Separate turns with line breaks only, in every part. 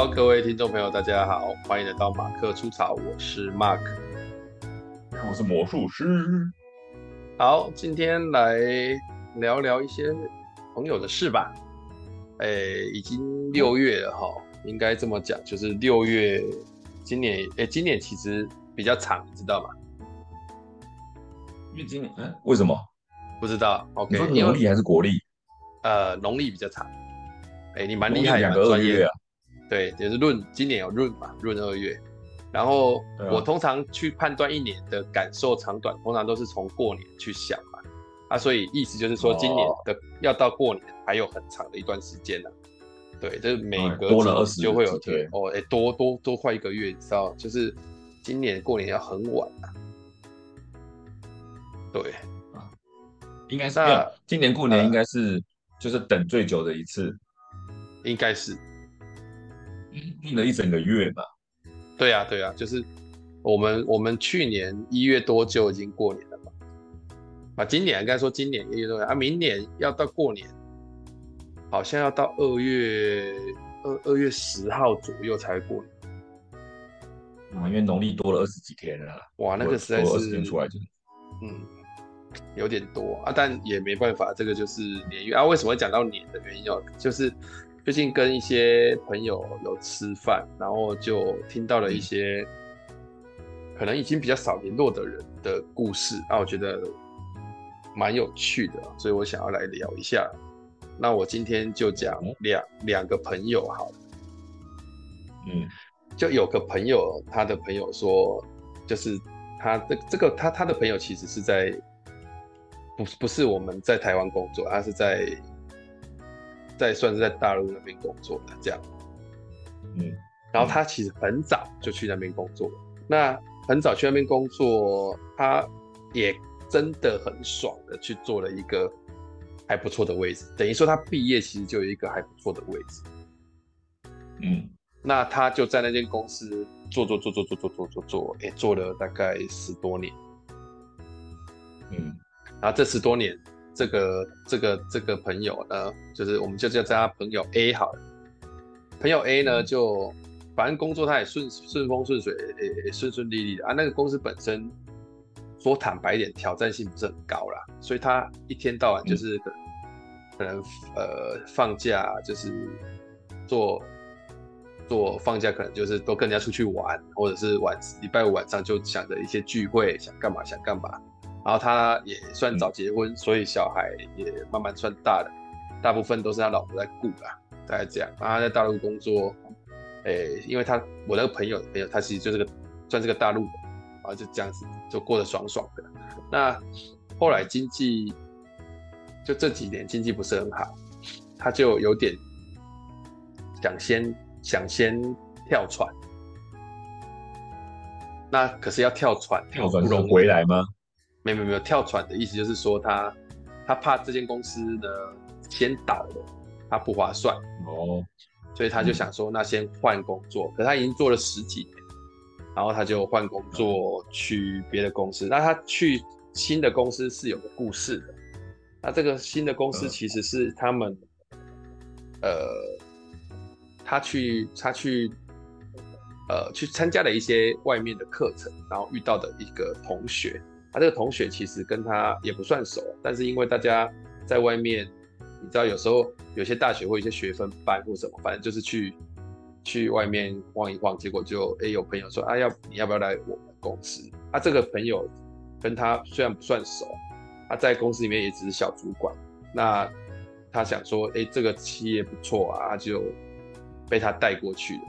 好，各位听众朋友，大家好，欢迎来到马克出草，我是 Mark，
我是魔术师。
好，今天来聊聊一些朋友的事吧。哎，已经六月了哈，应该这么讲，就是六月，今年哎，今年其实比较长，你知道吗？
因为今年，嗯，为什么？
不知道。OK，
农历还是国历？
呃，农历比较长。哎，你蛮厉害的，两个二月啊。对，也是闰，今年有闰嘛，闰二月。然后我通常去判断一年的感受长短，通常都是从过年去想嘛。啊，所以意思就是说，今年的要到过年还有很长的一段时间呢。对，就是每隔多了二十就会有对哦，哎，多多多快一个月，你知道，就是今年过年要很晚啊。对啊，
应该是啊，今年过年应该是就是等最久的一次，
应该是。
订了一整个月吧。
对啊，对啊，就是我们我们去年一月多就已经过年了嘛。啊，今年应该说今年一月多啊，明年要到过年，好像要到二月二二月十号左右才会过年。
啊，因为农历多了二十几天了。
哇，那个实在是出来就嗯有点多啊，但也没办法，这个就是年月啊。为什么会讲到年的原因哦，就是。最近跟一些朋友有吃饭，然后就听到了一些可能已经比较少联络的人的故事，啊，我觉得蛮有趣的，所以我想要来聊一下。那我今天就讲两两个朋友好了。嗯，就有个朋友，他的朋友说，就是他这这个他他的朋友其实是在不不是我们在台湾工作，他是在。在算是在大陆那边工作的这样，嗯，然后他其实很早就去那边工作，那很早去那边工作，他也真的很爽的去做了一个还不错的位置，等于说他毕业其实就有一个还不错的位置，嗯，那他就在那间公司做做做做做做做做做，哎，做了大概十多年，嗯，然后这十多年。这个这个这个朋友呢，就是我们就叫他朋友 A 好了。朋友 A 呢，就反正工作他也顺顺风顺水，也也顺顺利利的啊。那个公司本身说坦白一点，挑战性不是很高啦，所以他一天到晚就是可能，嗯、可能呃放假就是做做放假，可能就是都跟人家出去玩，或者是晚礼拜五晚上就想着一些聚会，想干嘛想干嘛。然后他也算早结婚，嗯、所以小孩也慢慢算大了，大部分都是他老婆在顾啦，大概这样。然后他在大陆工作，诶，因为他我那个朋友朋友，他其实就是个算是个大陆人，然后就这样子就过得爽爽的。那后来经济就这几年经济不是很好，他就有点想先想先跳船。那可是要跳船，
跳船不能回来吗？
没有没有没有跳船的意思，就是说他他怕这间公司呢先倒了，他不划算哦，所以他就想说，那先换工作。嗯、可他已经做了十几年，然后他就换工作去别的公司。那他去新的公司是有个故事的。那这个新的公司其实是他们，呃，他去他去呃去参加了一些外面的课程，然后遇到的一个同学。他这个同学其实跟他也不算熟，但是因为大家在外面，你知道有时候有些大学会有一些学分班或什么，反正就是去去外面晃一晃，结果就哎有朋友说啊要你要不要来我们公司？他、啊、这个朋友跟他虽然不算熟，他在公司里面也只是小主管，那他想说哎这个企业不错啊，他就被他带过去了。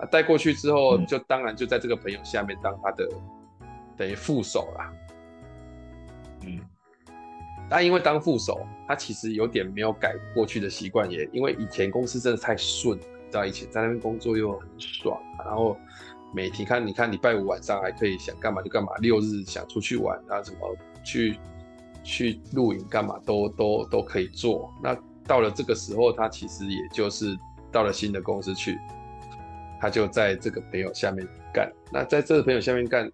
啊带过去之后，就当然就在这个朋友下面当他的等于副手啦。嗯，但因为当副手，他其实有点没有改过去的习惯，也因为以前公司真的太顺，你知道以前在那边工作又很爽，然后每天看你看礼拜五晚上还可以想干嘛就干嘛，六日想出去玩啊什么去去露营干嘛都都都可以做。那到了这个时候，他其实也就是到了新的公司去，他就在这个朋友下面干。那在这个朋友下面干。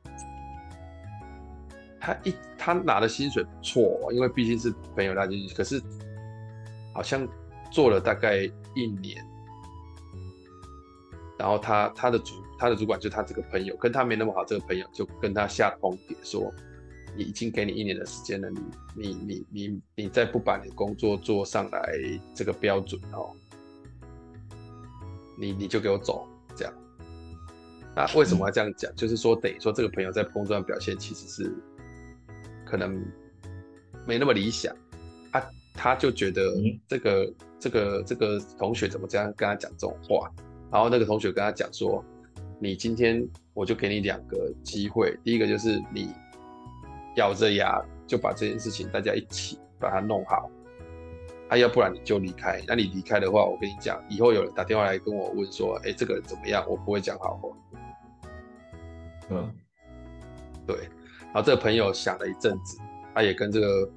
他一他拿的薪水不错，因为毕竟是朋友拉进去，可是好像做了大概一年，然后他他的主他的主管就他这个朋友，跟他没那么好，这个朋友就跟他下通牒说，你已经给你一年的时间了，你你你你你再不把你工作做上来这个标准哦，你你就给我走，这样。那为什么要这样讲？就是说等于说这个朋友在工作上表现其实是可能没那么理想，啊，他就觉得这个、嗯、这个这个同学怎么这样跟他讲这种话？然后那个同学跟他讲说：“你今天我就给你两个机会，第一个就是你咬着牙就把这件事情大家一起把它弄好，啊，要不然你就离开。那你离开的话，我跟你讲，以后有人打电话来跟我问说，哎，这个人怎么样？我不会讲好话。嗯，对。然后这个朋友想了一阵子，他也跟这个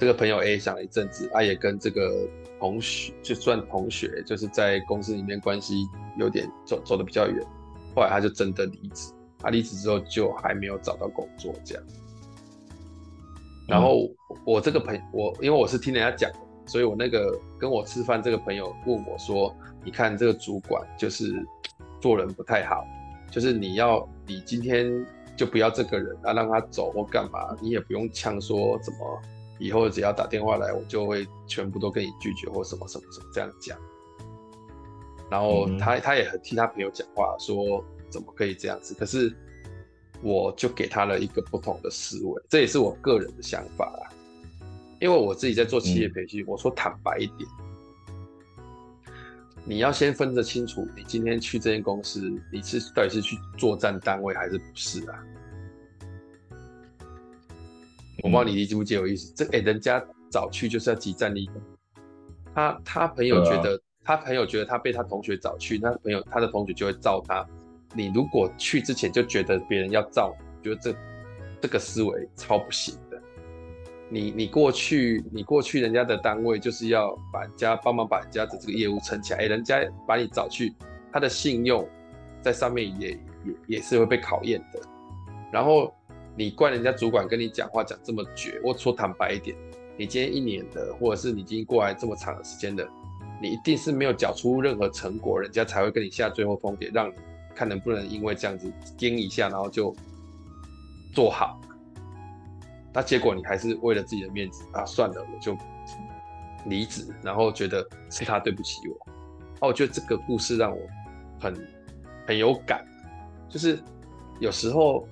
这个朋友 A 想了一阵子，他也跟这个。”同学就算同学，就是在公司里面关系有点走走得比较远，后来他就真的离职。他离职之后就还没有找到工作，这样。然后我这个朋友，我因为我是听人家讲，所以我那个跟我吃饭这个朋友问我说：“你看这个主管就是做人不太好，就是你要你今天就不要这个人啊，让他走或干嘛，你也不用呛说怎么。”以后只要打电话来，我就会全部都跟你拒绝或什么什么什么这样讲。然后他他也很替他朋友讲话，说怎么可以这样子？可是我就给他了一个不同的思维，这也是我个人的想法啦。因为我自己在做企业培训，我说坦白一点，你要先分得清楚，你今天去这间公司，你是到底是去作战单位还是不是啊？我不知道你理不理解我意思，这哎、欸，人家早去就是要集战力。他他朋友觉得，啊、他朋友觉得他被他同学找去，他朋友他的同学就会罩他。你如果去之前就觉得别人要罩，觉得这这个思维超不行的。你你过去你过去人家的单位就是要把人家帮忙把人家的这个业务撑起来，哎、人家把你找去，他的信用在上面也也也是会被考验的。然后。你怪人家主管跟你讲话讲这么绝，我说坦白一点，你今天一年的，或者是你今天过来这么长的时间的，你一定是没有缴出任何成果，人家才会跟你下最后通牒，让你看能不能因为这样子盯一下，然后就做好。那结果你还是为了自己的面子啊，算了，我就离职，然后觉得是他对不起我。哦，我觉得这个故事让我很很有感，就是有时候。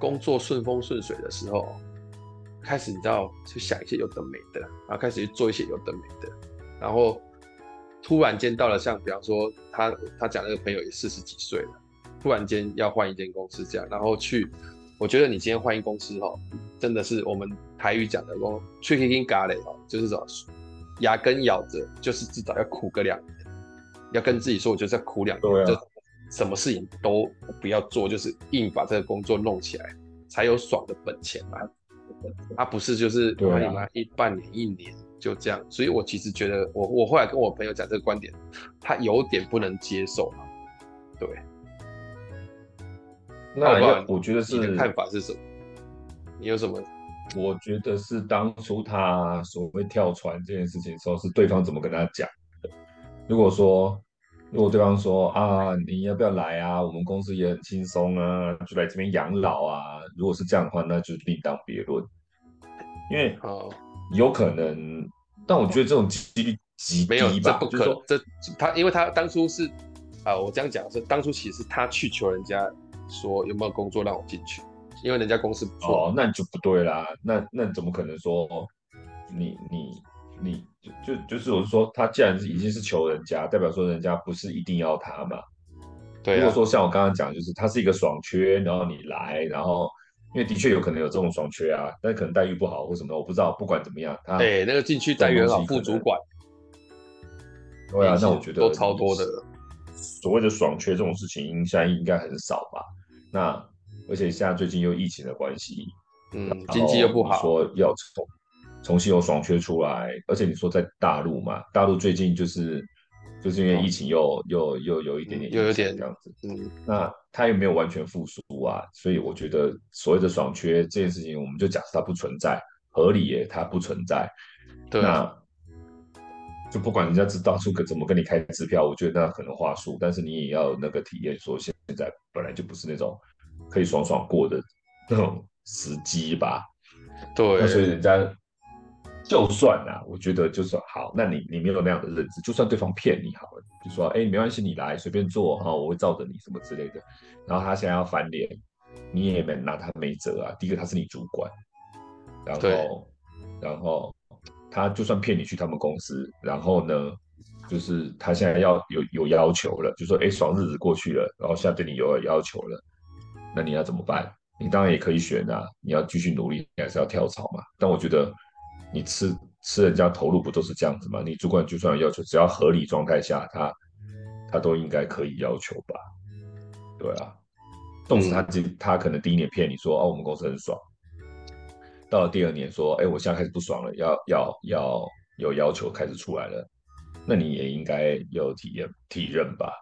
工作顺风顺水的时候，开始你知道去想一些有的没的，然后开始去做一些有的没的，然后突然间到了像比方说他他讲那个朋友也四十几岁了，突然间要换一间公司这样，然后去，我觉得你今天换一公司哦，真的是我们台语讲的说脆皮跟咖喱哦，就是说牙根咬着，就是至少要苦个两年，要跟自己说，我就是要苦两年。对啊什么事情都不要做，就是硬把这个工作弄起来，才有爽的本钱嘛。他不是就是你妈一半年一年就这样，所以我其实觉得我我后来跟我朋友讲这个观点，他有点不能接受。对，
那我我觉得是
你的看法是什么？你有什么？
我觉得是当初他所谓跳船这件事情的时候，是对方怎么跟他讲的。如果说。如果对方说啊，你要不要来啊？我们公司也很轻松啊，就来这边养老啊。如果是这样的话，那就另当别论。因为有可能，但我觉得这种几率极低吧。没有，这不可能。
这他，因为他当初是啊，我这样讲是当初其实是他去求人家说有没有工作让我进去，因为人家公司不错。
哦，那你就不对啦。那那怎么可能说你你？你就就就是我是说，他既然已经是求人家，代表说人家不是一定要他嘛。对、啊。如果说像我刚刚讲，就是他是一个爽缺，然后你来，然后因为的确有可能有这种爽缺啊，但可能待遇不好或什么，我不知道。不管怎么样，他
对那个进去待遇好，副主管。
对啊，那我觉得
都超多的。
所谓的爽缺这种事情，应该应该很少吧？那而且现在最近又疫情的关系，
嗯，经济又不好，
说要重。重新有爽缺出来，而且你说在大陆嘛，大陆最近就是就是因为疫情又、哦、又又有一点点，又有点这样子，嗯，那它又没有完全复苏啊，所以我觉得所谓的爽缺这件事情，我们就假设它不存在，合理耶，它不存在。
对，
那就不管人家知道出个怎么跟你开支票，我觉得那可能话术，但是你也要那个体验，说现在本来就不是那种可以爽爽过的那种时机吧。
对，
那所以人家就算啊，我觉得就算好，那你你没有那样的认知，就算对方骗你好了，就说哎没关系，你来随便做哈，我会罩着你什么之类的。然后他现在要翻脸，你也没拿他没辙啊。第一个他是你主管，然后然后。他就算骗你去他们公司，然后呢，就是他现在要有有要求了，就说哎，爽日子过去了，然后现在对你有了要求了，那你要怎么办？你当然也可以选啊，你要继续努力，你还是要跳槽嘛。但我觉得你吃吃人家投入不都是这样子吗？你主管就算有要求，只要合理状态下，他他都应该可以要求吧？对啊，纵使他第他可能第一年骗你说哦，我们公司很爽。到了第二年，说：“哎，我现在开始不爽了，要要要有要求开始出来了，那你也应该有体验体认吧？”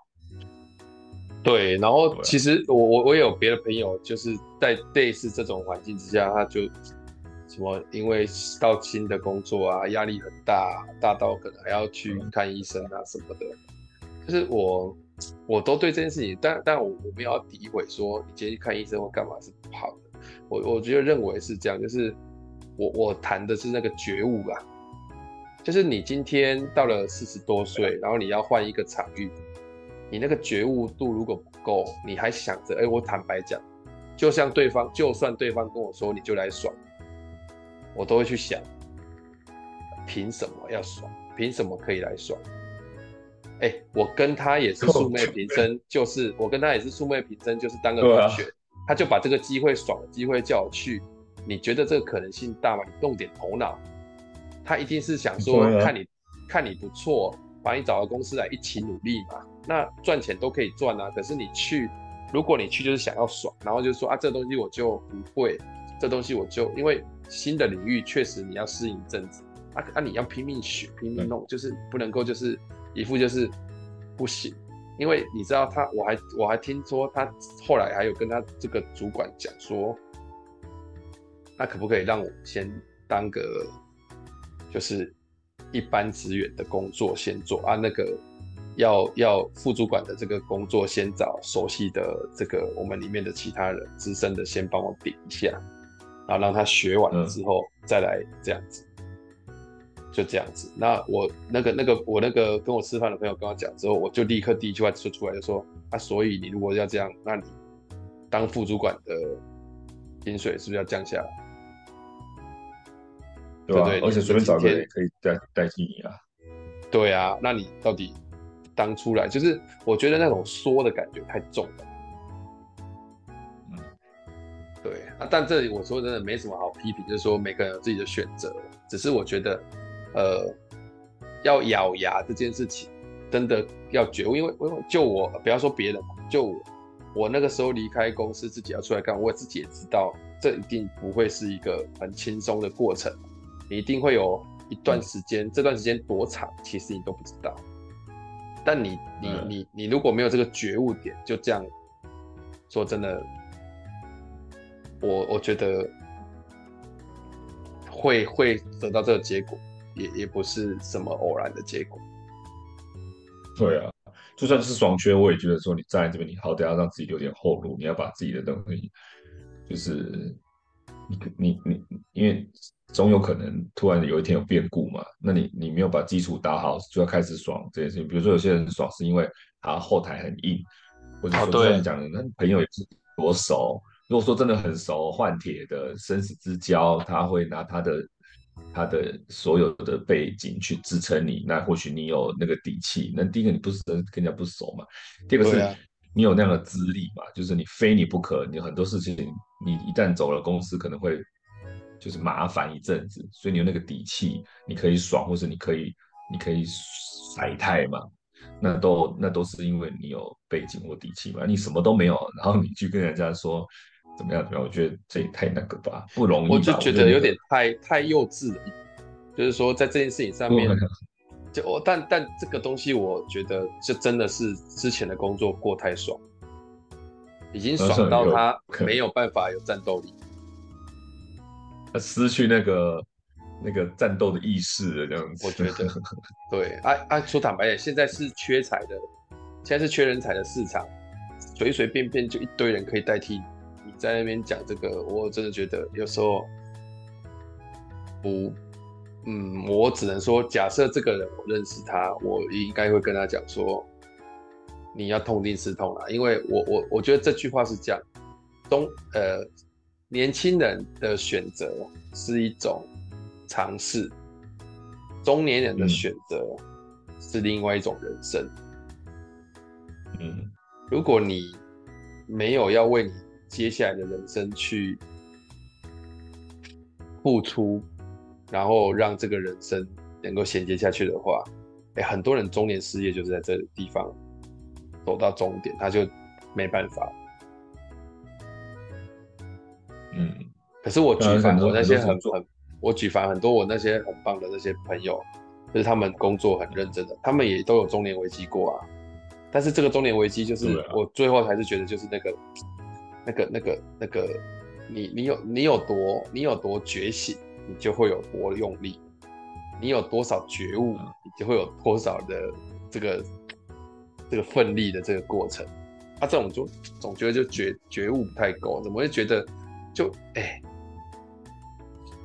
对，然后其实我我我也有别的朋友，就是在类似这种环境之下，他就什么因为到新的工作啊，压力很大，大到可能还要去看医生啊什么的。就是我我都对这件事情，但但我我没有要诋毁说你今天去看医生或干嘛是不好的。我我觉得认为是这样，就是我我谈的是那个觉悟啊，就是你今天到了四十多岁，然后你要换一个场域，你那个觉悟度如果不够，你还想着，哎，我坦白讲，就像对方，就算对方跟我说你就来爽，我都会去想，凭什么要爽？凭什么可以来爽？哎，我跟他也是素昧平生，就是我跟他也是素昧平生，就是当个同学。他就把这个机会爽的机会叫我去，你觉得这个可能性大吗？你动点头脑，他一定是想说看你看你不错，把你找到公司来一起努力嘛。那赚钱都可以赚啊，可是你去，如果你去就是想要爽，然后就说啊这东西我就不会，这东西我就因为新的领域确实你要适应一阵子，啊啊你要拼命学拼命弄，就是不能够就是一副就是不行。因为你知道他，我还我还听说他后来还有跟他这个主管讲说，那可不可以让我先当个就是一般职员的工作先做啊？那个要要副主管的这个工作先找熟悉的这个我们里面的其他人资深的先帮我顶一下，然后让他学完了之后再来这样子。就这样子，那我那个那个我那个跟我吃饭的朋友跟我讲之后，我就立刻第一句话说出来就说啊，所以你如果要这样，那你当副主管的薪水是不是要降下来？
对吧？对对，而且随便找个可以代代替你啊。
对啊，那你到底当出来就是我觉得那种说的感觉太重了。嗯，对啊，但这里我说真的没什么好批评，就是说每个人有自己的选择，只是我觉得。呃，要咬牙这件事情，真的要觉悟，因为因为就我不要说别人，就我，我那个时候离开公司自己要出来干，我自己也知道，这一定不会是一个很轻松的过程，你一定会有一段时间，嗯、这段时间多长，其实你都不知道。但你你你你如果没有这个觉悟点，就这样说，真的，我我觉得会会得到这个结果。也也不是什么偶然的结果。
对啊，就算是爽缺，我也觉得说你站在这边，你好歹要让自己留点后路，你要把自己的东西，就是你你你，因为总有可能突然有一天有变故嘛，那你你没有把基础打好，就要开始爽这件事情。比如说有些人爽是因为他后台很硬，或者说就像你讲的，那朋友也是多熟。如果说真的很熟，换铁的生死之交，他会拿他的。他的所有的背景去支撑你，那或许你有那个底气。那第一个你不是跟人家不熟嘛，第二个是你有那样的资历嘛，就是你非你不可。你很多事情，你一旦走了公司，可能会就是麻烦一阵子，所以你有那个底气，你可以爽，或是你可以你可以甩态嘛。那都那都是因为你有背景或底气嘛。你什么都没有，然后你去跟人家说。怎么样？怎么样？我觉得这也太那个吧，不容易。
我就觉得有点太太幼稚了，就是说在这件事情上面，就我但但这个东西，我觉得就真的是之前的工作过太爽，已经爽到他没有办法有战斗力，
他失去那个那个战斗的意识了，这样子。
我觉得，对，啊啊，说坦白点，现在是缺才的，现在是缺人才的市场，随随便便就一堆人可以代替，你在那边讲这个，我真的觉得有时候不，嗯，我只能说，假设这个人我认识他，我应该会跟他讲说，你要痛定思痛啊，因为我我我觉得这句话是这样，中呃，年轻人的选择是一种。尝试，中年人的选择是另外一种人生。
嗯，
如果你没有要为你接下来的人生去付出，然后让这个人生能够衔接下去的话，哎，很多人中年失业就是在这个地方走到终点，他就没办法。
嗯，
可是我举凡我那些很很。我举凡很多我那些很棒的那些朋友，就是他们工作很认真的，他们也都有中年危机过啊。但是这个中年危机，就是我最后还是觉得，就是那个、那个、那个、那个，你你有你有多你有多觉醒，你就会有多用力；你有多少觉悟，你就会有多少的这个这个奋力的这个过程。他、啊、这种就总觉得就觉觉悟不太够，怎么会觉得就哎？欸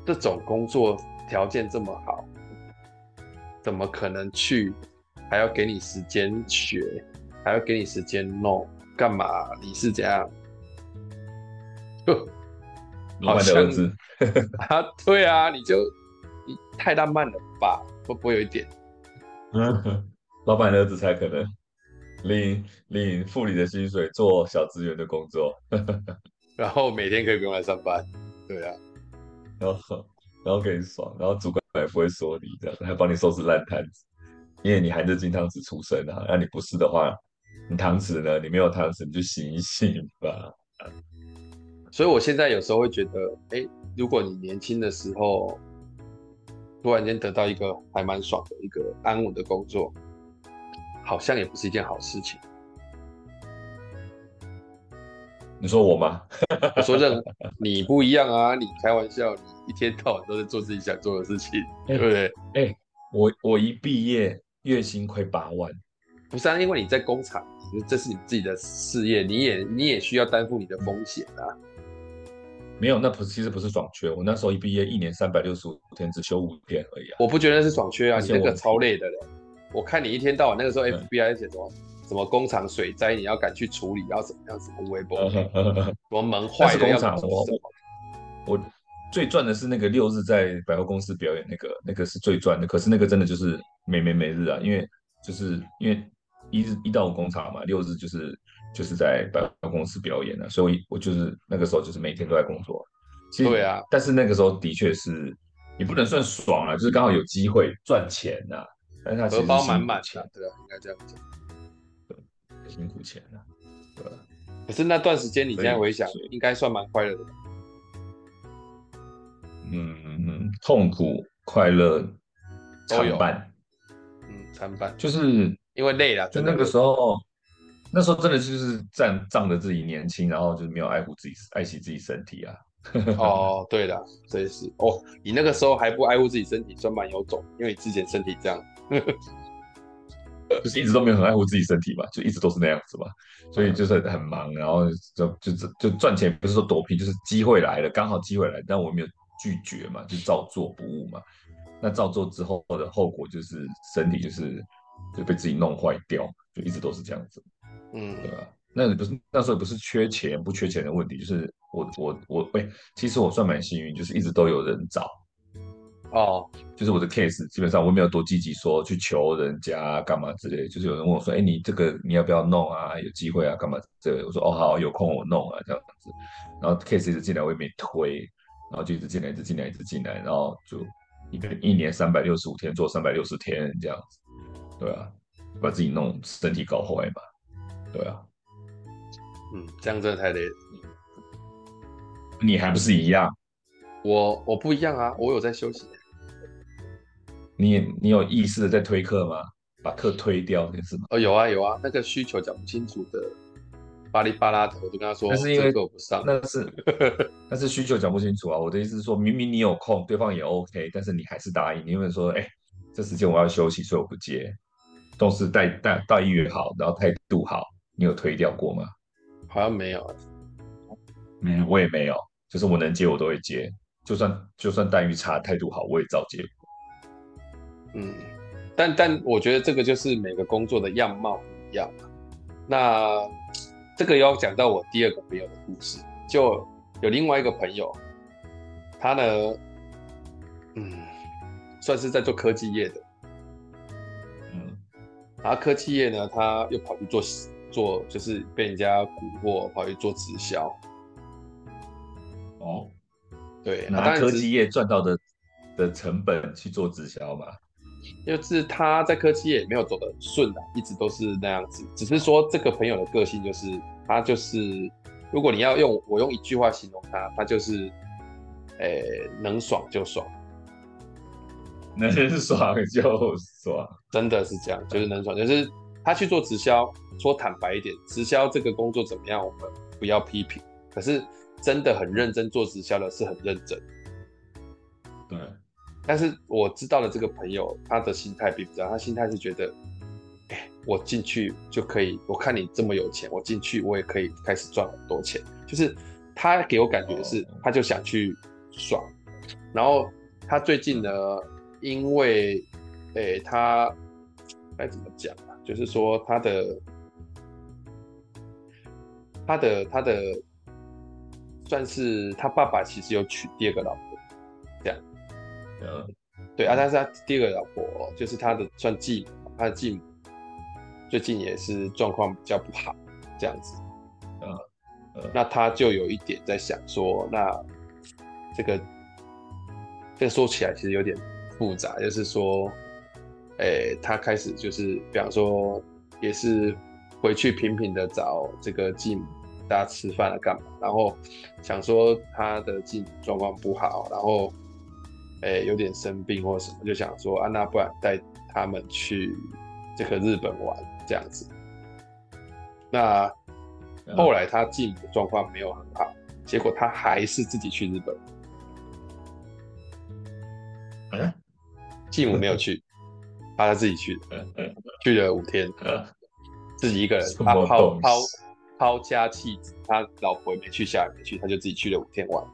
这种工作条件这么好，怎么可能去？还要给你时间学，还要给你时间弄，干嘛？你是怎样？
老板的儿子
啊？对啊，你就你太浪漫了吧？会不会有一点？
嗯，老板的儿子才可能领领副理的薪水，做小职员的工作，
然后每天可以不用来上班。对啊。
然后，然后给你爽，然后主管也不会说你这样，还帮你收拾烂摊子，因为你含着金汤匙出生啊。那你不是的话，你汤匙呢？你没有汤匙，你就醒一醒吧。
所以我现在有时候会觉得，哎，如果你年轻的时候突然间得到一个还蛮爽的一个安稳的工作，好像也不是一件好事情。
你说我吗？
我说这你不一样啊！你开玩笑，你一天到晚都在做自己想做的事情，欸、对不对？
哎、欸，我我一毕业月薪快八万，
不是啊？因为你在工厂，这是你自己的事业，你也你也需要担负你的风险啊。
没有，那不是其实不是爽缺。我那时候一毕业，一年三百六十五天，只休五天而已啊。
我不觉得是爽缺啊，你那个超累的嘞。我看你一天到晚那个时候 FBI 写什么？什么工厂水灾，你要赶去处理，要怎么样子？微博，什么 门坏的要什么？
我最赚的是那个六日在百货公司表演那个，那个是最赚的。可是那个真的就是每每每日啊，因为就是因为一日一到五工厂嘛，六日就是就是在百货公司表演啊，所以我就是那个时候就是每天都在工作。其实
对啊，
但是那个时候的确是也不能算爽啊，就是刚好有机会赚钱啊，但是他
荷包满满的，对啊，应该这样讲。
辛苦钱了，对。
可是那段时间，你现在回想，应该算蛮快乐的。
嗯嗯，痛苦、快乐参半。
嗯，参半，
就是
因为累了。
就那个时候，那时候真的就是仗仗着自己年轻，然后就是没有爱护自己、爱惜自己身体啊。
哦，对的，这也是哦。你那个时候还不爱护自己身体，算蛮有种，因为你之前身体这样。
就是一直都没有很爱护自己身体嘛，就一直都是那样子嘛，所以就是很忙，然后就就就赚钱，不是说躲避，就是机会来了，刚好机会来，但我没有拒绝嘛，就照做不误嘛。那照做之后的后果就是身体就是就被自己弄坏掉，就一直都是这样子，
嗯，
对吧？那不是那时候不是缺钱不缺钱的问题，就是我我我喂，其实我算蛮幸运，就是一直都有人找。
哦，
就是我的 case，基本上我没有多积极说去求人家干嘛之类，就是有人问我说，哎，你这个你要不要弄啊？有机会啊，干嘛之类的。我说，哦，好，有空我弄啊，这样子。然后 case 一直进来，我也没推，然后就一直进来，一直进来，一直进来，然后就一个一年三百六十五天做三百六十天这样子，对啊，把自己弄身体搞坏嘛，对啊，
嗯，这样真的太累了。
你还不是一样？
我我不一样啊，我有在休息。
你你有意识的在推课吗？把课推掉这是吗？
哦，有啊有啊，那个需求讲不清楚的巴拉巴拉的，我就跟他说，
那是因为
我不上，
那是 那是需求讲不清楚啊。我的意思是说，明明你有空，对方也 OK，但是你还是答应，你会说，哎、欸，这时间我要休息，所以我不接。都是待待待遇好，然后态度好，你有推掉过吗？
好像没有，
没有，我也没有，就是我能接我都会接，就算就算待遇差，态度好，我也照接。
嗯。但但我觉得这个就是每个工作的样貌不一样。那这个要讲到我第二个朋友的故事，就有另外一个朋友，他呢，嗯，算是在做科技业的，嗯，然后科技业呢，他又跑去做做，就是被人家蛊惑，跑去做直销。
哦，
对，
拿科技业赚到的的成本去做直销嘛。
就是他在科技业也没有走得很顺的，一直都是那样子。只是说这个朋友的个性就是，他就是，如果你要用我用一句话形容他，他就是，诶、欸，能爽就爽，
能爽就爽，
真的是这样，就是能爽。就是他去做直销，说坦白一点，直销这个工作怎么样，我们不要批评。可是真的很认真做直销的是很认真，
对。
但是我知道的这个朋友，他的心态并不这样。他心态是觉得，哎、欸，我进去就可以。我看你这么有钱，我进去我也可以开始赚很多钱。就是他给我感觉是，他就想去爽。然后他最近呢，因为，哎、欸，他该怎么讲啊？就是说他的，他的，他的，算是他爸爸其实有娶第二个老婆，这样。嗯，对啊，但是他第二个老婆就是他的算继母，他的继母最近也是状况比较不好，这样子，嗯，嗯，那他就有一点在想说，那这个这个说起来其实有点复杂，就是说，哎、欸，他开始就是比方说也是回去频频的找这个继母，大家吃饭了干嘛，然后想说他的继母状况不好，然后。诶、欸，有点生病或什么，就想说啊，那不然带他们去这个日本玩这样子。那后来他继母的状况没有很好，结果他还是自己去日本。嗯，继母没有去，他自己去的，去了五天，自己一个人，他抛抛抛家弃子，他老婆也没去，小孩也没去，他就自己去了五天玩。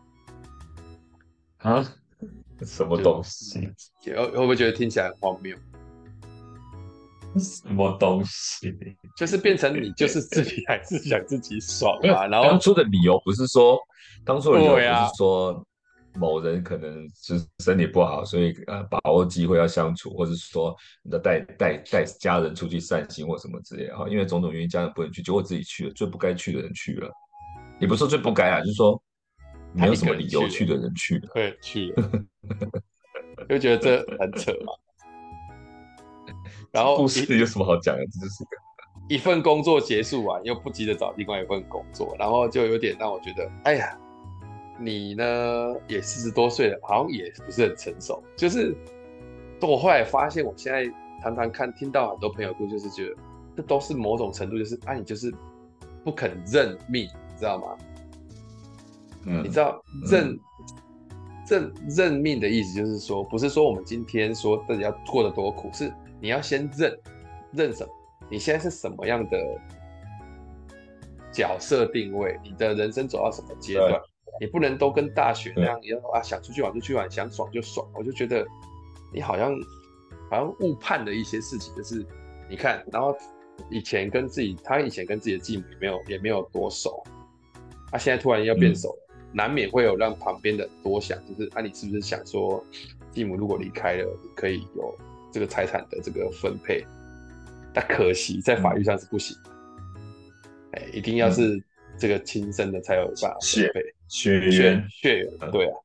啊？什么东西？
会会不会觉得听起来很荒谬？
什么东西？
就是变成你就是自己还是想自己爽嘛？然后
当初的理由不是说，当初的理由不是说某人可能是身体不好，所以呃把握机会要相处，或者是说你的带带带家人出去散心或什么之类的哈。因为种种原因，家人不能去，结果自己去了，最不该去的人去了。也不是说最不该啊，就是说。没有什么理由去的人去了，
对，去了，就觉得这很扯嘛。然后
故事有什么好讲的？这就是
一份工作结束完，又不急着找另外一份工作，然后就有点让我觉得，哎呀，你呢也四十多岁了，好像也不是很成熟。就是我后来发现，我现在常常看听到很多朋友都就是觉得，这都是某种程度，就是啊，你就是不肯认命，你知道吗？嗯、你知道认认、嗯、认命的意思，就是说，不是说我们今天说自己要过得多苦，是你要先认认什么？你现在是什么样的角色定位？你的人生走到什么阶段？你不能都跟大学那样，然后啊，想出去玩就去玩，想爽就爽。我就觉得你好像好像误判了一些事情，就是你看，然后以前跟自己，他以前跟自己的继母也没有也没有多熟，他、啊、现在突然要变熟了。嗯难免会有让旁边的多想，就是啊，你是不是想说，继母如果离开了，你可以有这个财产的这个分配？但可惜在法律上是不行，哎、嗯欸，一定要是这个亲生的才有办法分配。
血缘。
血缘，对啊。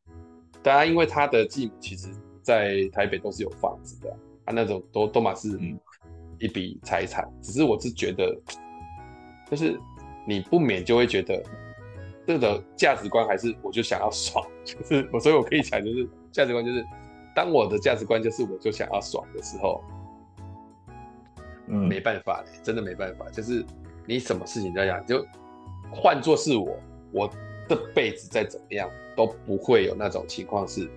当然，因为他的继母其实在台北都是有房子的，啊，那种都都嘛是一笔财产，只是我是觉得，就是你不免就会觉得。这个价值观还是，我就想要爽，就是我，所以我可以讲，就是价值观就是，当我的价值观就是我就想要爽的时候，嗯，没办法嘞，真的没办法，就是你什么事情都要讲，就换做是我，我这辈子再怎么样都不会有那种情况是，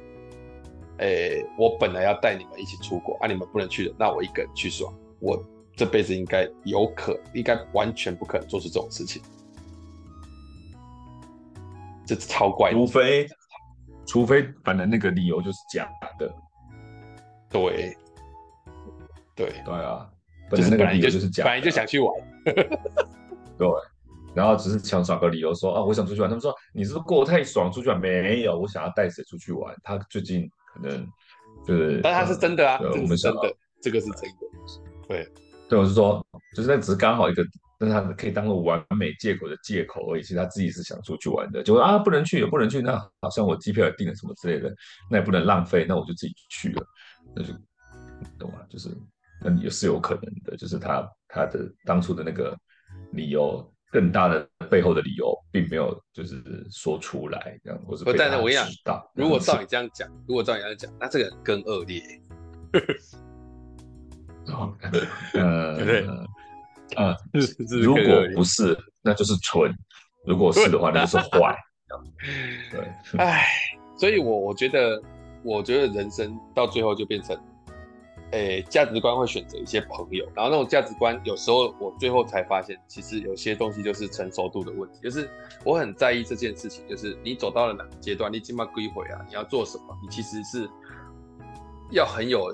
诶，我本来要带你们一起出国啊，你们不能去的，那我一个人去爽。我这辈子应该有可，应该完全不可能做出这种事情。这超怪，
除非，除非本来那个理由就是假的。
对，对，
对啊，本来那个理由就是假的，
本来就想去玩。
对，然后只是想找个理由说啊，我想出去玩。他们说你是不是过得太爽，出去玩没有？我想要带谁出去玩？他最近可能就是，
但他是真的啊，
我们
真的，这个是真的。对，
对，我是说，就是那只是刚好一个。但是他可以当做完美借口的借口而已，其实他自己是想出去玩的，就说啊不能去也不能去，那好像我机票也订了什么之类的，那也不能浪费，那我就自己去了，那就懂吗？就是那也是有可能的，就是他他的当初的那个理由，更大的背后的理由，并没有就是说出来这样，或是不但是我跟你讲，
如果照你这样讲，如果照你这样讲，那这个更恶劣，
呃，对不对？啊、嗯，如果不是，那就是蠢；如果是的话，那就是坏。对，
哎，所以我我觉得，我觉得人生到最后就变成，诶，价值观会选择一些朋友，然后那种价值观，有时候我最后才发现，其实有些东西就是成熟度的问题。就是我很在意这件事情，就是你走到了哪个阶段，你起码归回啊，你要做什么，你其实是要很有，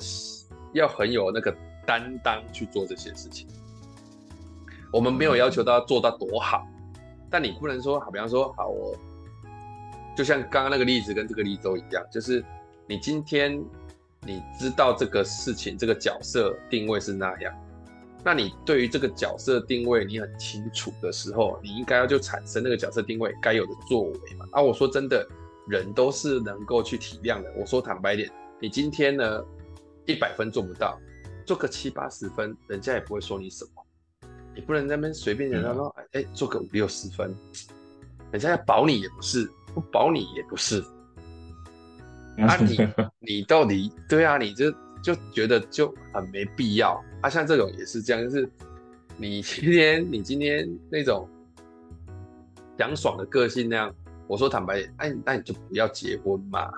要很有那个担当去做这些事情。我们没有要求他做到多好，但你不能说好，比方说好，我就像刚刚那个例子跟这个例子都一样，就是你今天你知道这个事情这个角色定位是那样，那你对于这个角色定位你很清楚的时候，你应该要就产生那个角色定位该有的作为嘛。啊，我说真的，人都是能够去体谅的。我说坦白点，你今天呢一百分做不到，做个七八十分，人家也不会说你什么。你不能在那边随便人家说，哎、欸，做个五六十分，人家要保你也不是，不保你也不是，啊 你，你你到底对啊，你就就觉得就很没必要啊。像这种也是这样，就是你今天你今天那种讲爽的个性那样，我说坦白点，哎，那你就不要结婚嘛，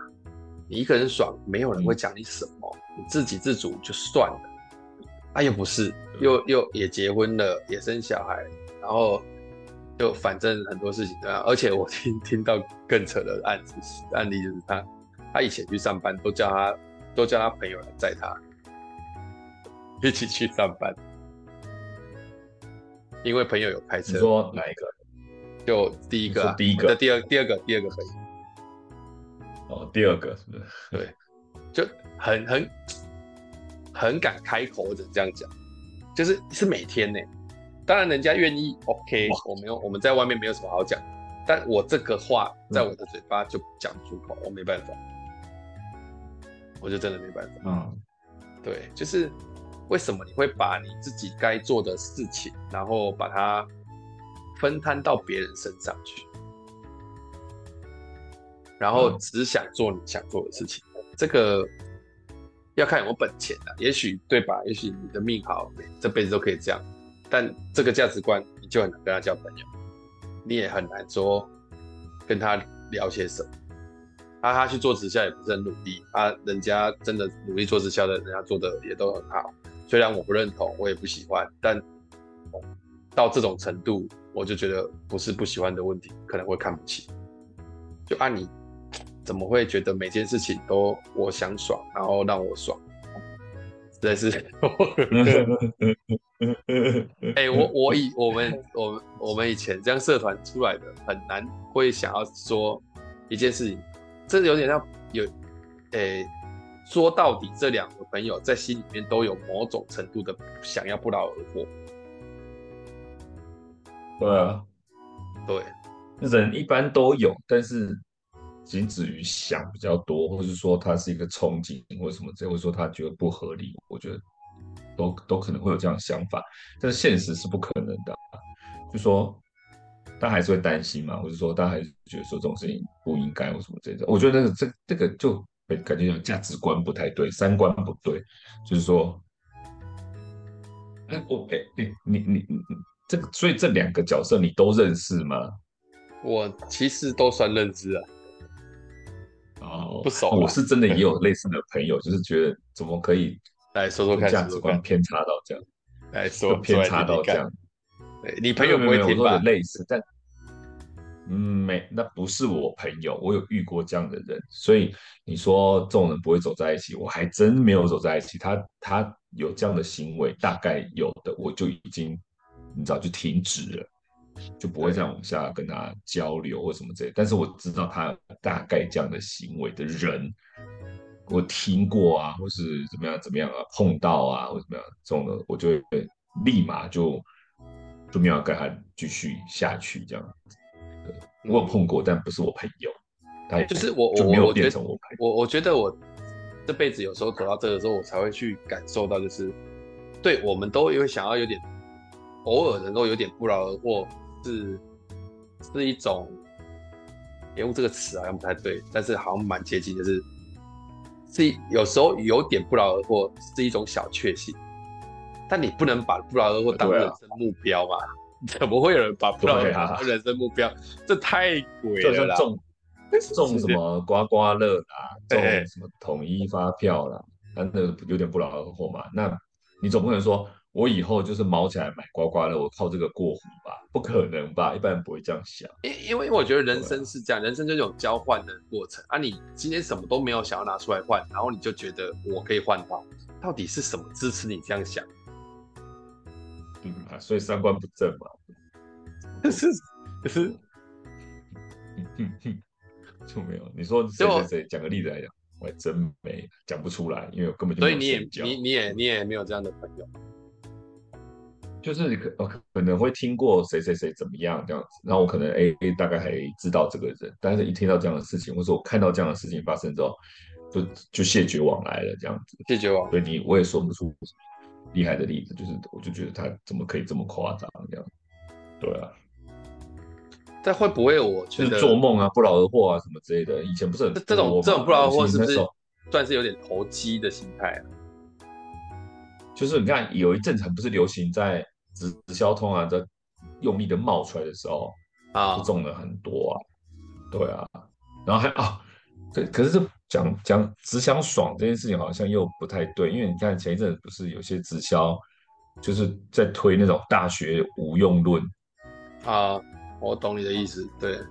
你一个人爽，没有人会讲你什么，你自给自足就算了。啊、又不是，又又也结婚了，也生小孩，然后就反正很多事情对吧？而且我听听到更扯的案子案例，就是他他以前去上班都叫他都叫他朋友来载他一起去上班，因为朋友有开车。
你说哪一个？
就第一个、啊，第一个，第二第二个第二个朋友。
哦，第二个是不是？
对，就很很。很敢开口，或者这样讲，就是是每天呢。当然人家愿意，OK，我没有，我们在外面没有什么好讲。但我这个话在我的嘴巴就讲不出口，我没办法，我就真的没办法。嗯，对，就是为什么你会把你自己该做的事情，然后把它分摊到别人身上去，然后只想做你想做的事情，这个。要看有没有本钱的，也许对吧？也许你的命好，这辈子都可以这样。但这个价值观，你就很难跟他交朋友，你也很难说跟他聊些什么。啊，他去做直销也不是很努力啊，人家真的努力做直销的，人家做的也都很好。虽然我不认同，我也不喜欢，但到这种程度，我就觉得不是不喜欢的问题，可能会看不起。就按你。怎么会觉得每件事情都我想爽，然后让我爽？实在是，哎、欸，我我以我们我们我们以前这样社团出来的，很难会想要说一件事情，这有点像有，诶、欸，说到底这两个朋友在心里面都有某种程度的想要不劳而获。
对啊，
对，
人一般都有，但是。仅止于想比较多，或者是说他是一个憧憬，或者什么这，或者说他觉得不合理，我觉得都都可能会有这样的想法，但是现实是不可能的，啊就说他还是会担心嘛，或者说他还是觉得说这种事情不应该，或什么这种，我觉得那个这这个就感觉有价值观不太对，三观不对，就是说，哎我哎你你你这个，所以这两个角色你都认识吗？
我其实都算认知啊。
哦，
不熟。
我是真的也有类似的朋友，就是觉得怎么可以
来说说看，
价值观偏差到这样，
来说
偏差到这样。
对，你朋友不会听吧？
类似，但嗯，没，那不是我朋友，我有遇过这样的人，所以你说这种人不会走在一起，我还真没有走在一起。他他有这样的行为，大概有的，我就已经你知道就停止了。就不会再往下跟他交流或什么之类，但是我知道他大概这样的行为的人，我听过啊，或是怎么样怎么样啊，碰到啊或怎么样这种的，我就会立马就就没有跟他继续下去这样。对，我有碰过，但不是我朋友，他
就是我我
就没有变成我朋友。
我我觉得我这辈子有时候走到这个时候，我才会去感受到，就是对我们都有想要有点偶尔能够有点不劳而获。是是一种，用这个词好像不太对，但是好像蛮接近就是，是有时候有点不劳而获是一种小确幸，但你不能把不劳而获当人生目标嘛？啊、怎么会有人把不劳而获当人生目标？啊、这太鬼了啦！
中中什么刮刮乐啦，中什么统一发票啦，那那有点不劳而获嘛？那你总不能说。我以后就是毛起来买刮刮乐，我靠这个过活吧？不可能吧？一般人不会这样想。
因因为我觉得人生是这样，人生就是这种交换的过程啊。你今天什么都没有想要拿出来换，然后你就觉得我可以换到，到底是什么支持你这样想？
嗯啊，所以三观不正嘛。
可是可是，
就没有。你说谁谁谁？讲个例子来讲，我还真没讲不出来，因为我根本就没有。
所以你也你你也你也没有这样的朋友。
就是可可能会听过谁谁谁怎么样这样子，然后我可能哎大概还知道这个人，但是一听到这样的事情，或者我看到这样的事情发生之后，就就谢绝往来了这样子。
谢绝往来，
所以你我也说不出厉害的例子，就是我就觉得他怎么可以这么夸张这样。对啊，
但会不会我就是
做梦啊不劳而获啊什么之类的，以前不是很
这种这种不劳而获是不是算是有点投机的心态啊？
就是你看有一阵子很不是流行在。直销通啊，在用力的冒出来的时候啊，中了很多啊，对啊，然后还啊，可可是这讲讲只想爽这件事情好像又不太对，因为你看前一阵子不是有些直销就是在推那种大学无用论
啊，我懂你的意思，对，对，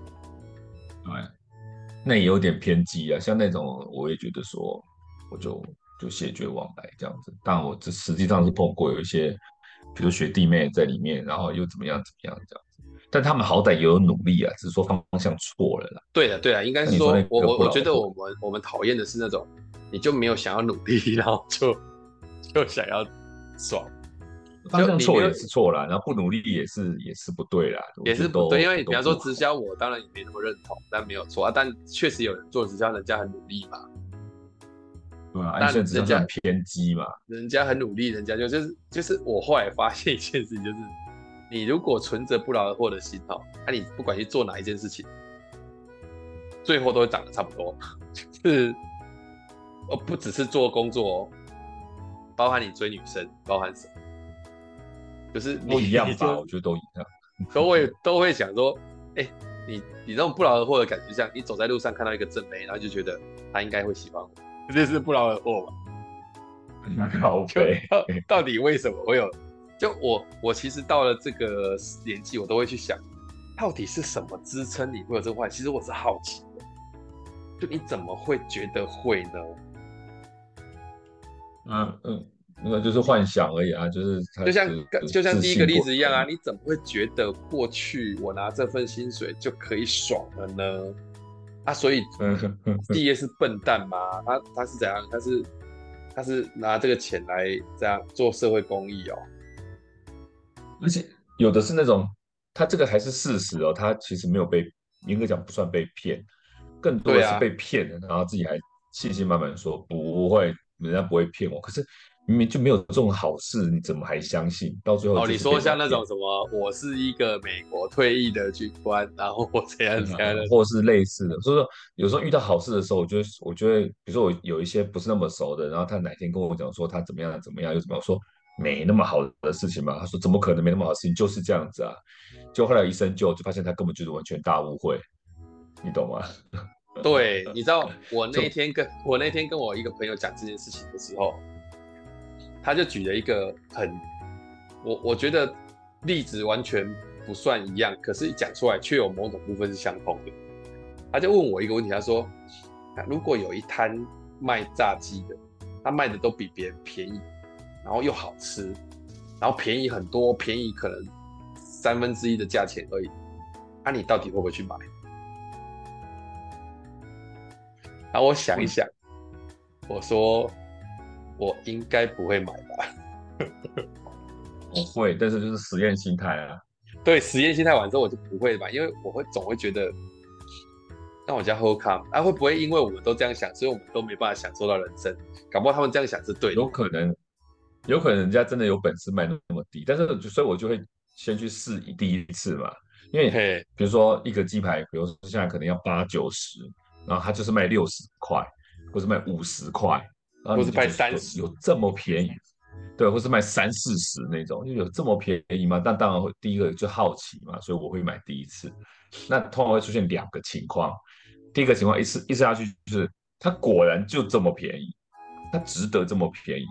那也有点偏激啊，像那种我也觉得说，我就就谢绝往来这样子，但我这实际上是碰过有一些。比如学弟妹在里面，然后又怎么样怎么样这样子，但他们好歹也有努力啊，只是说方向错了啦。
对的，对啊，应该是说，我我我觉得我们我们讨厌的是那种，你就没有想要努力，然后就就想要爽，
方向错也是错了，然后不努力也是也是不对啦，
也是不对，因为比方说直销，我当然也没那么认同，但没有错啊，但确实有人做直销，人家很努力嘛。
对啊，但人家偏激嘛，
人家很努力，人家就就是就是我后来发现一件事情，就是你如果存着不劳而获的心哦，那、啊、你不管去做哪一件事情，最后都会长得差不多，就是哦，不只是做工作哦，包含你追女生，包含什么，就是
不一样吧？我觉得都一样，
都会都会想说，哎、欸，你你这种不劳而获的感觉，像你走在路上看到一个正妹，然后就觉得她应该会喜欢我。这是不劳而获嘛？
好悲。
到底为什么会有？就我，我其实到了这个年纪，我都会去想，到底是什么支撑你会有这个幻？其实我是好奇的。就你怎么会觉得会呢？
嗯嗯，那就是幻想而已啊，就是
就像就像第一个例子一样啊，你怎么会觉得过去我拿这份薪水就可以爽了呢？啊，所以企业是笨蛋吗？他他是怎样？他是他是拿这个钱来这样做社会公益哦。
而且有的是那种，他这个还是事实哦，他其实没有被，应该讲不算被骗，更多的是被骗的，啊、然后自己还信心满满说不会，人家不会骗我。可是。明明就没有这种好事，你怎么还相信？到最后哦，
你说像那种什么，我是一个美国退役的军官，然后我怎样怎样的，
或是类似的。所以说，有时候遇到好事的时候，我觉得，我觉得，比如说我有一些不是那么熟的，然后他哪天跟我讲说他怎么样怎么样，又怎么样，说没那么好的事情吗？他说怎么可能没那么好的事情？就是这样子啊。就后来医生就，就发现他根本就是完全大误会，你懂吗？
对，你知道 我那天跟我那天跟我一个朋友讲这件事情的时候，他就举了一个很我我觉得例子完全不算一样，可是一讲出来却有某种部分是相同的。他就问我一个问题，他说：如果有一摊卖炸鸡的，他卖的都比别人便宜，然后又好吃，然后便宜很多，便宜可能三分之一的价钱而已，那、啊、你到底会不会去买？然后我想一想，我说我应该不会买吧。
会，但是就是实验心态啊。
对，实验心态完之后我就不会买，因为我会总会觉得，那我家 Hold come 啊，会不会因为我们都这样想，所以我们都没办法享受到人生？搞不好他们这样想是对的。
有可能，有可能人家真的有本事卖那么低，但是所以我就会先去试第一次嘛。因为比如说一个鸡排，比如说现在可能要八九十。然后他就是卖六十块，或是卖五十块，
或是卖三十，
有这么便宜？对，或是卖三四十那种，就有这么便宜吗？但当然会，第一个就好奇嘛，所以我会买第一次。那通常会出现两个情况，第一个情况一次一次下去就是，它果然就这么便宜，它值得这么便宜，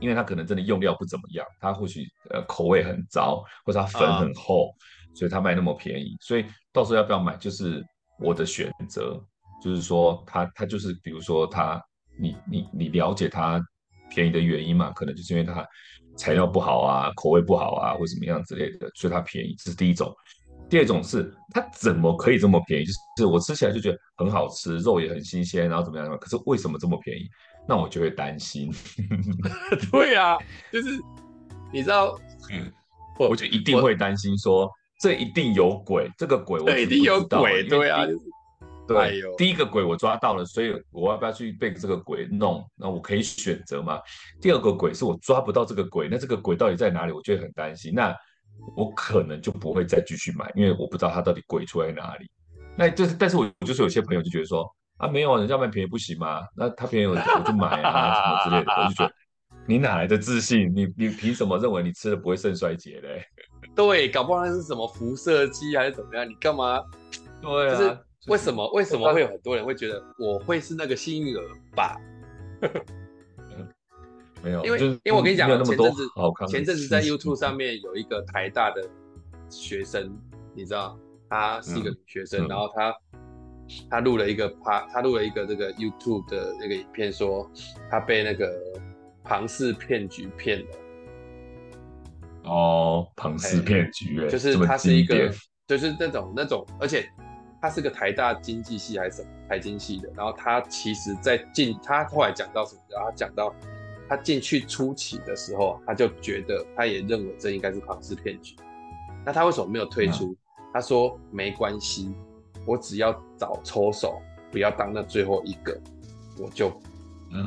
因为它可能真的用料不怎么样，它或许呃口味很糟，或者它粉很厚，嗯、所以它卖那么便宜。所以到时候要不要买就是。我的选择就是说，它它就是，比如说它，你你你了解它便宜的原因嘛？可能就是因为它材料不好啊，口味不好啊，或什么样之类的，所以它便宜。这是第一种。第二种是，它怎么可以这么便宜？就是我吃起来就觉得很好吃，肉也很新鲜，然后怎么样？可是为什么这么便宜？那我就会担心。
对啊，就是你知道，
嗯，我就一定会担心说。这一定有鬼，这个鬼我
一定有鬼，对啊，
对，第一个鬼我抓到了，所以我要不要去被这个鬼弄？那我可以选择吗？第二个鬼是我抓不到这个鬼，那这个鬼到底在哪里？我就会很担心，那我可能就不会再继续买，因为我不知道它到底鬼出在哪里。那就是，但是我就是有些朋友就觉得说啊，没有啊，人家卖便宜不行吗？那他便宜我就买啊，什么之类的，我就觉得你哪来的自信？你你凭什么认为你吃了不会肾衰竭嘞？
对，搞不好那是什么辐射机还是怎么样？你干嘛？
对啊，
就是为什么？为什么会有很多人会觉得我会是那个幸运儿吧？
没有，
因为因为我跟你讲，前阵子前阵子在 YouTube 上面有一个台大的学生，你知道，她是一个女学生，然后她她录了一个他他录了一个这个 YouTube 的那个影片，说他被那个庞氏骗局骗了。
哦，庞氏骗局，
就是他是一个，就是那种那种，而且他是个台大经济系还是什么财经系的，然后他其实在进，他后来讲到什么？然后他讲到他进去初期的时候，他就觉得，他也认为这应该是庞氏骗局。那他为什么没有退出？嗯、他说没关系，我只要找抽手，不要当那最后一个，我就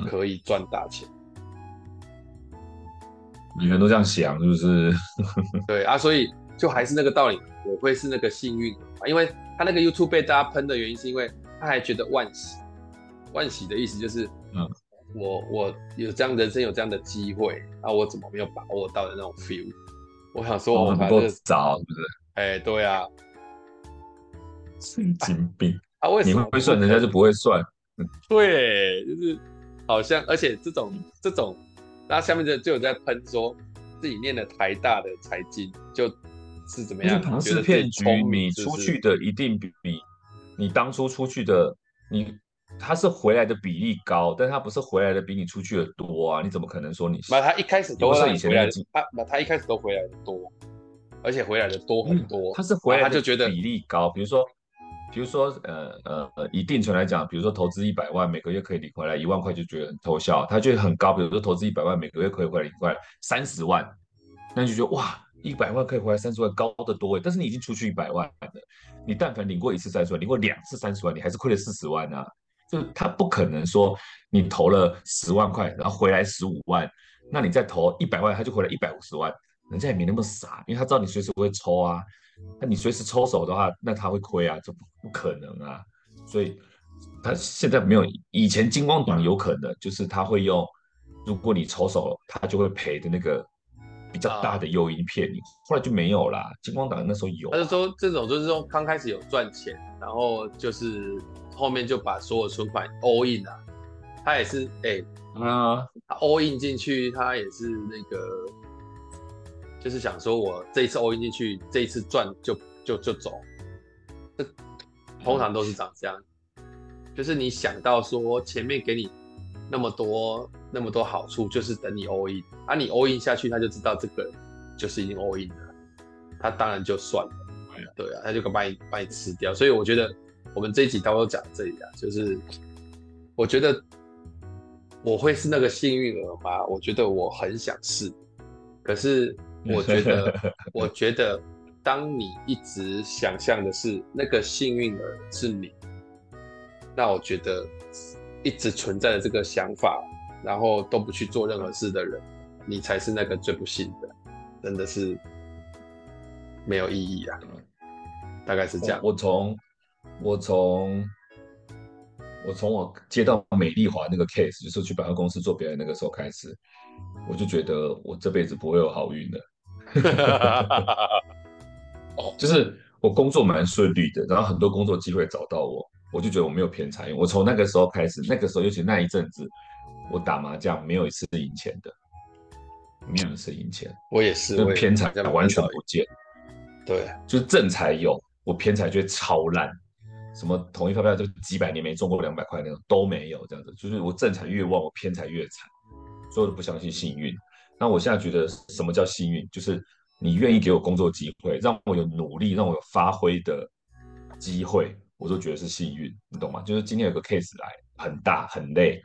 可以赚大钱。嗯
每个人都这样想，是不是？
对啊，所以就还是那个道理，我会是那个幸运啊，因为他那个 YouTube 被大家喷的原因，是因为他还觉得万喜，万喜的意思就是，嗯，我我有这样人生，有这样的机会，啊，我怎么没有把握到的那种 feel？我想说，我
不够早，是不是？
哎，对啊，
神经病
啊！为什么
你会算，人家就不会算？
对，就是好像，而且这种这种。那下面就就有在喷说，自己念的台大的财经就是怎么样？
庞氏骗局，你出去的一定比你你当初出去的你他是回来的比例高，但他不是回来的比你出去的多啊！你怎么可能说你？
那他一开始都是以前的，他那他一开始都回来的多，而且回来的多很多。
他是回来他就觉得比例高，比如说。比如说，呃呃呃，以定存来讲，比如说投资一百万，每个月可以领回来一万块，就觉得很偷笑，他觉得很高。比如说投资一百万，每个月可以回来领回来三十万，那就觉得哇，一百万可以回来三十万，高得多。但是你已经出去一百万了，你但凡领过一次三十万，领过两次三十万，你还是亏了四十万啊！就他不可能说你投了十万块，然后回来十五万，那你再投一百万，他就回来一百五十万，人家也没那么傻，因为他知道你随时会抽啊。那你随时抽手的话，那他会亏啊，这不不可能啊。所以他现在没有以前金光党有可能，就是他会用如果你抽手，他就会赔的那个比较大的诱因骗你。啊、后来就没有啦，金光党那时候有、啊。
他就说这种就是说刚开始有赚钱，然后就是后面就把所有存款 all in 了。他也是哎、欸、啊，他 all in 进去，他也是那个，就是想说我这一次 all in 进去，这一次赚就就就走。这通常都是长这样，嗯、就是你想到说前面给你那么多那么多好处，就是等你 all in，啊你 all in 下去，他就知道这个就是已经 all in 了，他当然就算了，对啊，他就把你把你吃掉。所以我觉得我们这一集都讲这里啊，就是我觉得我会是那个幸运儿吗？我觉得我很想是，可是我觉得我觉得。当你一直想象的是那个幸运儿是你，那我觉得一直存在的这个想法，然后都不去做任何事的人，你才是那个最不幸的，真的是没有意义啊。大概是这样。
我从我从我从我接到美丽华那个 case，就是去百货公司做表演那个时候开始，我就觉得我这辈子不会有好运的。哦，就是我工作蛮顺利的，然后很多工作机会找到我，我就觉得我没有偏财运。我从那个时候开始，那个时候尤其那一阵子，我打麻将没有一次是赢钱的，没有一次赢钱。
我也是，
就偏财完全不见。
对，
就是正财有，我偏财就会超烂，什么统一发票就几百年没中过两百块那种都没有，这样子。就是我正财越旺，我偏财越惨，所以我都不相信幸运。那我现在觉得什么叫幸运，就是。你愿意给我工作机会，让我有努力，让我有发挥的机会，我都觉得是幸运，你懂吗？就是今天有个 case 来，很大很累，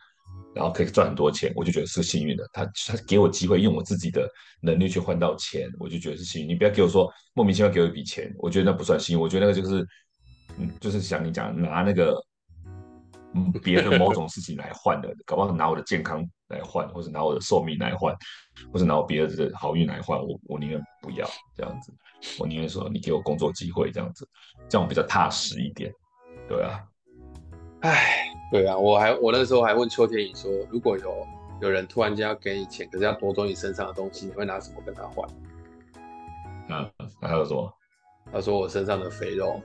然后可以赚很多钱，我就觉得是幸运的。他他给我机会，用我自己的能力去换到钱，我就觉得是幸运。你不要给我说莫名其妙给我一笔钱，我觉得那不算幸运。我觉得那个就是，嗯，就是像你讲拿那个。嗯，别的某种事情来换的，搞不好拿我的健康来换，或者拿我的寿命来换，或者拿我别的好运来换，我我宁愿不要这样子，我宁愿说你给我工作机会这样子，这样我比较踏实一点。对啊，
哎，对啊，我还我那时候还问邱天宇说，如果有有人突然间要给你钱，可是要夺走你身上的东西，你会拿什么跟他换？
嗯，那还有什么？
他说我身上的肥肉。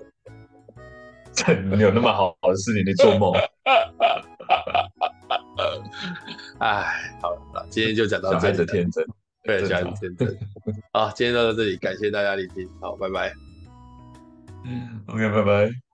你有那么好好的事情，你做梦？
哎，好了，今天就讲到这里。小孩子
天真，
对，小孩子天真。好，今天就到这里，感谢大家聆听，好，拜拜。
嗯，OK，拜拜。